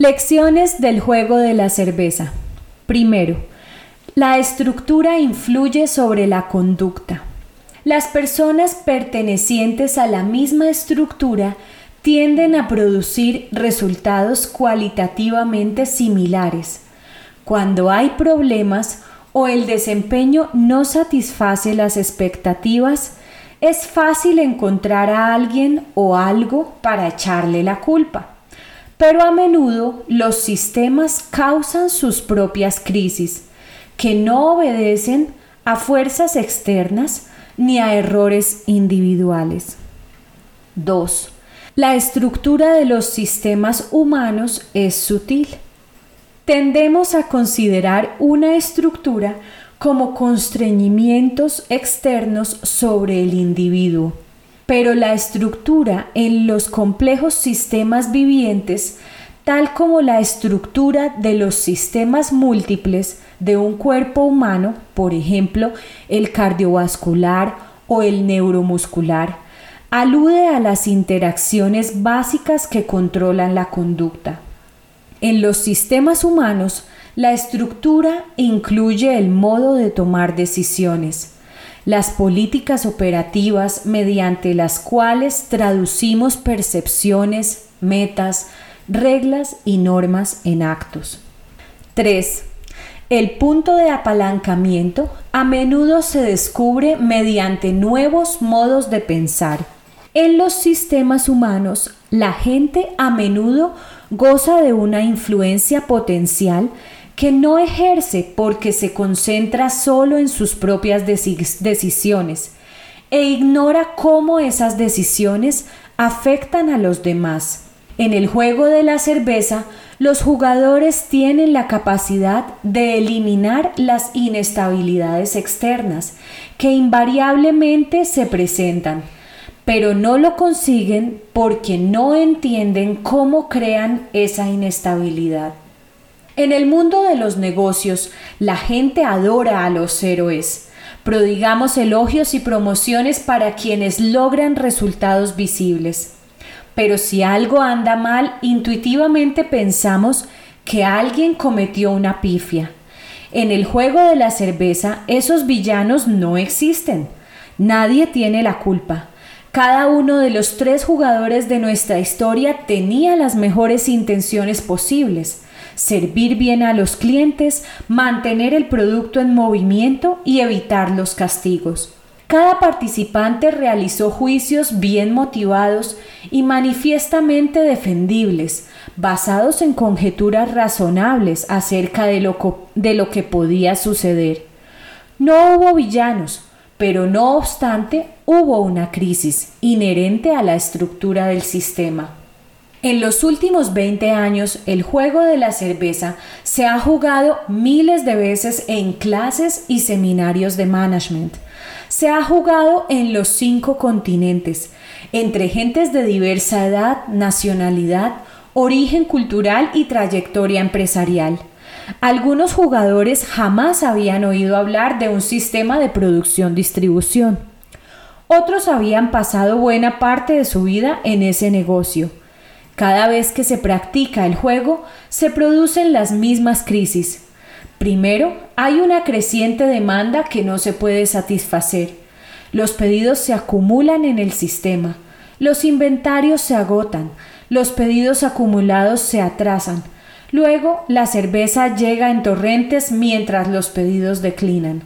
Lecciones del juego de la cerveza. Primero, la estructura influye sobre la conducta. Las personas pertenecientes a la misma estructura tienden a producir resultados cualitativamente similares. Cuando hay problemas o el desempeño no satisface las expectativas, es fácil encontrar a alguien o algo para echarle la culpa pero a menudo los sistemas causan sus propias crisis, que no obedecen a fuerzas externas ni a errores individuales. 2. La estructura de los sistemas humanos es sutil. Tendemos a considerar una estructura como constreñimientos externos sobre el individuo pero la estructura en los complejos sistemas vivientes, tal como la estructura de los sistemas múltiples de un cuerpo humano, por ejemplo, el cardiovascular o el neuromuscular, alude a las interacciones básicas que controlan la conducta. En los sistemas humanos, la estructura incluye el modo de tomar decisiones, las políticas operativas mediante las cuales traducimos percepciones, metas, reglas y normas en actos. 3. El punto de apalancamiento a menudo se descubre mediante nuevos modos de pensar. En los sistemas humanos, la gente a menudo goza de una influencia potencial que no ejerce porque se concentra solo en sus propias decisiones e ignora cómo esas decisiones afectan a los demás. En el juego de la cerveza, los jugadores tienen la capacidad de eliminar las inestabilidades externas que invariablemente se presentan, pero no lo consiguen porque no entienden cómo crean esa inestabilidad. En el mundo de los negocios, la gente adora a los héroes. Prodigamos elogios y promociones para quienes logran resultados visibles. Pero si algo anda mal, intuitivamente pensamos que alguien cometió una pifia. En el juego de la cerveza, esos villanos no existen. Nadie tiene la culpa. Cada uno de los tres jugadores de nuestra historia tenía las mejores intenciones posibles servir bien a los clientes, mantener el producto en movimiento y evitar los castigos. Cada participante realizó juicios bien motivados y manifiestamente defendibles, basados en conjeturas razonables acerca de lo, de lo que podía suceder. No hubo villanos, pero no obstante hubo una crisis inherente a la estructura del sistema. En los últimos 20 años, el juego de la cerveza se ha jugado miles de veces en clases y seminarios de management. Se ha jugado en los cinco continentes, entre gentes de diversa edad, nacionalidad, origen cultural y trayectoria empresarial. Algunos jugadores jamás habían oído hablar de un sistema de producción-distribución. Otros habían pasado buena parte de su vida en ese negocio. Cada vez que se practica el juego, se producen las mismas crisis. Primero, hay una creciente demanda que no se puede satisfacer. Los pedidos se acumulan en el sistema. Los inventarios se agotan. Los pedidos acumulados se atrasan. Luego, la cerveza llega en torrentes mientras los pedidos declinan.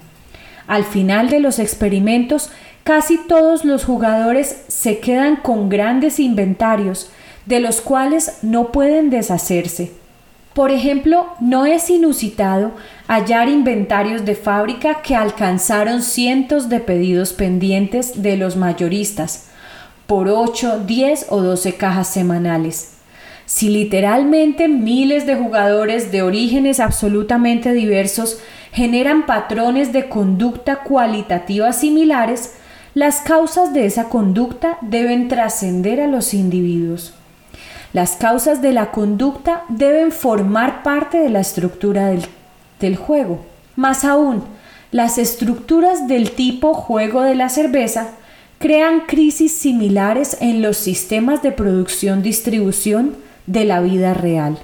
Al final de los experimentos, casi todos los jugadores se quedan con grandes inventarios de los cuales no pueden deshacerse. Por ejemplo, no es inusitado hallar inventarios de fábrica que alcanzaron cientos de pedidos pendientes de los mayoristas por 8, 10 o 12 cajas semanales. Si literalmente miles de jugadores de orígenes absolutamente diversos generan patrones de conducta cualitativa similares, las causas de esa conducta deben trascender a los individuos. Las causas de la conducta deben formar parte de la estructura del, juego. Más aún, las estructuras del tipo juego de la cerveza crean crisis similares en los sistemas de producción-distribución de la vida real.